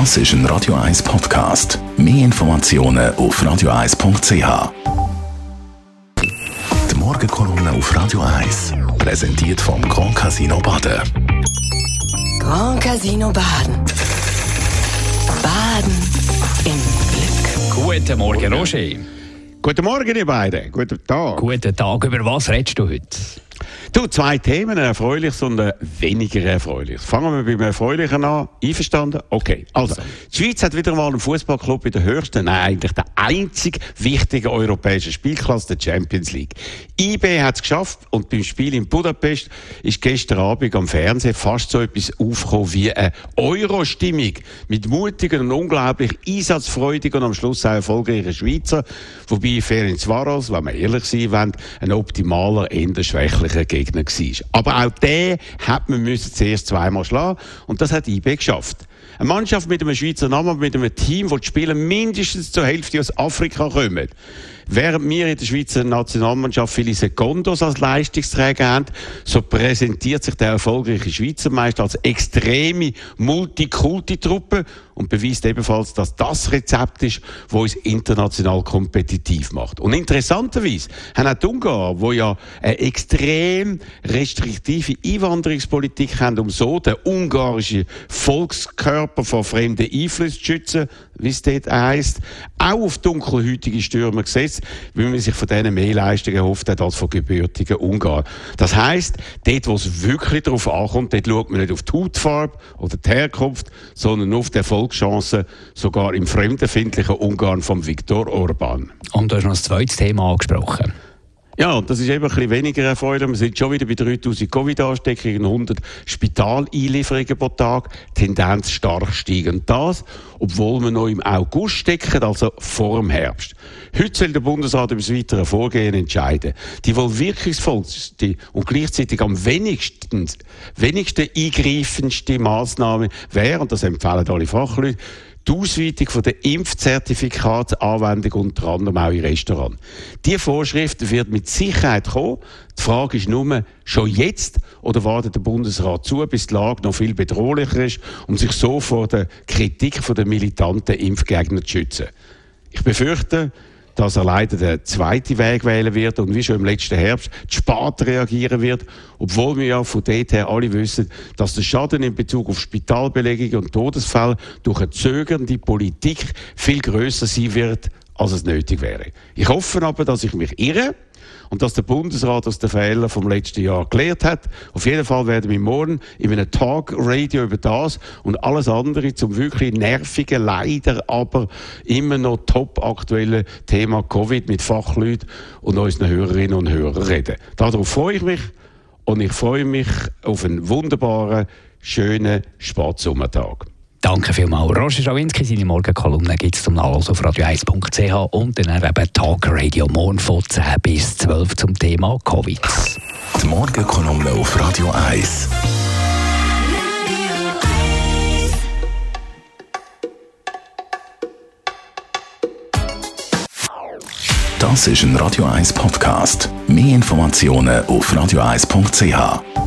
Das ist ein Radio 1 Podcast. Mehr Informationen auf radio1.ch. Die Morgenkolumne auf Radio 1 präsentiert vom Grand Casino Baden. Grand Casino Baden. Baden im Glück. Guten Morgen, Roger. Guten Morgen, ihr beiden. Guten Tag. Guten Tag. Über was redest du heute? Du, zwei Themen, ein erfreuliches und ein weniger erfreuliches. Fangen wir beim Erfreulichen an. Einverstanden? Okay. Also, die Schweiz hat wieder mal einen Fußballclub in der höchsten, nein, eigentlich der einzig wichtige europäischen Spielklasse, der Champions League. IB hat es geschafft und beim Spiel in Budapest ist gestern Abend am Fernsehen fast so etwas aufgekommen wie eine Euro-Stimmung mit mutigen und unglaublich einsatzfreudigen und am Schluss auch erfolgreichen Schweizer, wobei Ferenc Varos, wenn wir ehrlich sein wollen, ein optimaler, eher schwächlicher Gegner Gegner war. Aber auch den hat man müssen zuerst zweimal schlagen und das hat IB geschafft. Eine Mannschaft mit einem Schweizer Namen, mit einem Team, wo die Spieler mindestens zur Hälfte aus Afrika kommen. Während wir in der Schweizer Nationalmannschaft viele Sekundos als Leistungsträger haben, so präsentiert sich der erfolgreiche Schweizer Meister als extreme Multikulti-Truppe und beweist ebenfalls, dass das Rezept ist, das uns international kompetitiv macht. Und interessanterweise haben auch die Ungarn, die ja eine extrem restriktive Einwanderungspolitik haben, um so den ungarischen Volkskörper vor fremden Einflüssen zu schützen, wie es dort heisst, auch auf dunkelhäutige Stürmer gesetzt, weil man sich von denen mehr Leistungen erhofft hat als von gebürtigen Ungarn. Das heisst, dort, wo es wirklich darauf ankommt, dort schaut man nicht auf die Hautfarbe oder die Herkunft, sondern auf die Erfolgschancen, sogar im fremdenfindlichen Ungarn von Viktor Orban. Und du hast noch ein zweites Thema angesprochen. Ja, das ist eben ein bisschen weniger erfreulich. Wir sind schon wieder bei 3000 Covid-Ansteckungen, 100 Spitaleinlieferungen pro Tag, Tendenz stark steigend. Das, obwohl wir noch im August stecken, also vor dem Herbst. Heute soll der Bundesrat über das weitere Vorgehen entscheiden. Die wohl wirkungsvollste und gleichzeitig am wenigsten, wenigsten eingreifendste Maßnahme wäre, und das empfehlen alle Fachleute, die Ausweitung der Impfzertifikatsanwendung unter anderem auch in Restaurants. Diese Vorschrift wird mit Sicherheit kommen. Die Frage ist nur, schon jetzt oder wartet der Bundesrat zu, bis die Lage noch viel bedrohlicher ist, um sich so vor der Kritik der militanten Impfgegner zu schützen? Ich befürchte, dass er leider den zweiten Weg wählen wird und wie schon im letzten Herbst zu spät reagieren wird, obwohl wir ja von dort her alle wissen, dass der Schaden in Bezug auf Spitalbelegung und Todesfälle durch eine zögernde Politik viel größer sein wird, als es nötig wäre. Ich hoffe aber, dass ich mich irre und dass der Bundesrat aus den Fehlern vom letzten Jahr gelernt hat. Auf jeden Fall werden wir morgen in einem Talk-Radio über das und alles andere zum wirklich nervigen, leider aber immer noch top aktuellen Thema Covid mit Fachleuten und unseren Hörerinnen und Hörern reden. Darauf freue ich mich und ich freue mich auf einen wunderbaren, schönen Spatsommertag. Danke vielmals. Roger Schawinski, seine Morgenkolumne gibt es zum Nachlesen auf radio1.ch und dann eben Talk Radio morgen von 10 bis 12 zum Thema Covid. Die Morgenkolumne auf Radio 1. Das ist ein Radio 1 Podcast. Mehr Informationen auf radio1.ch.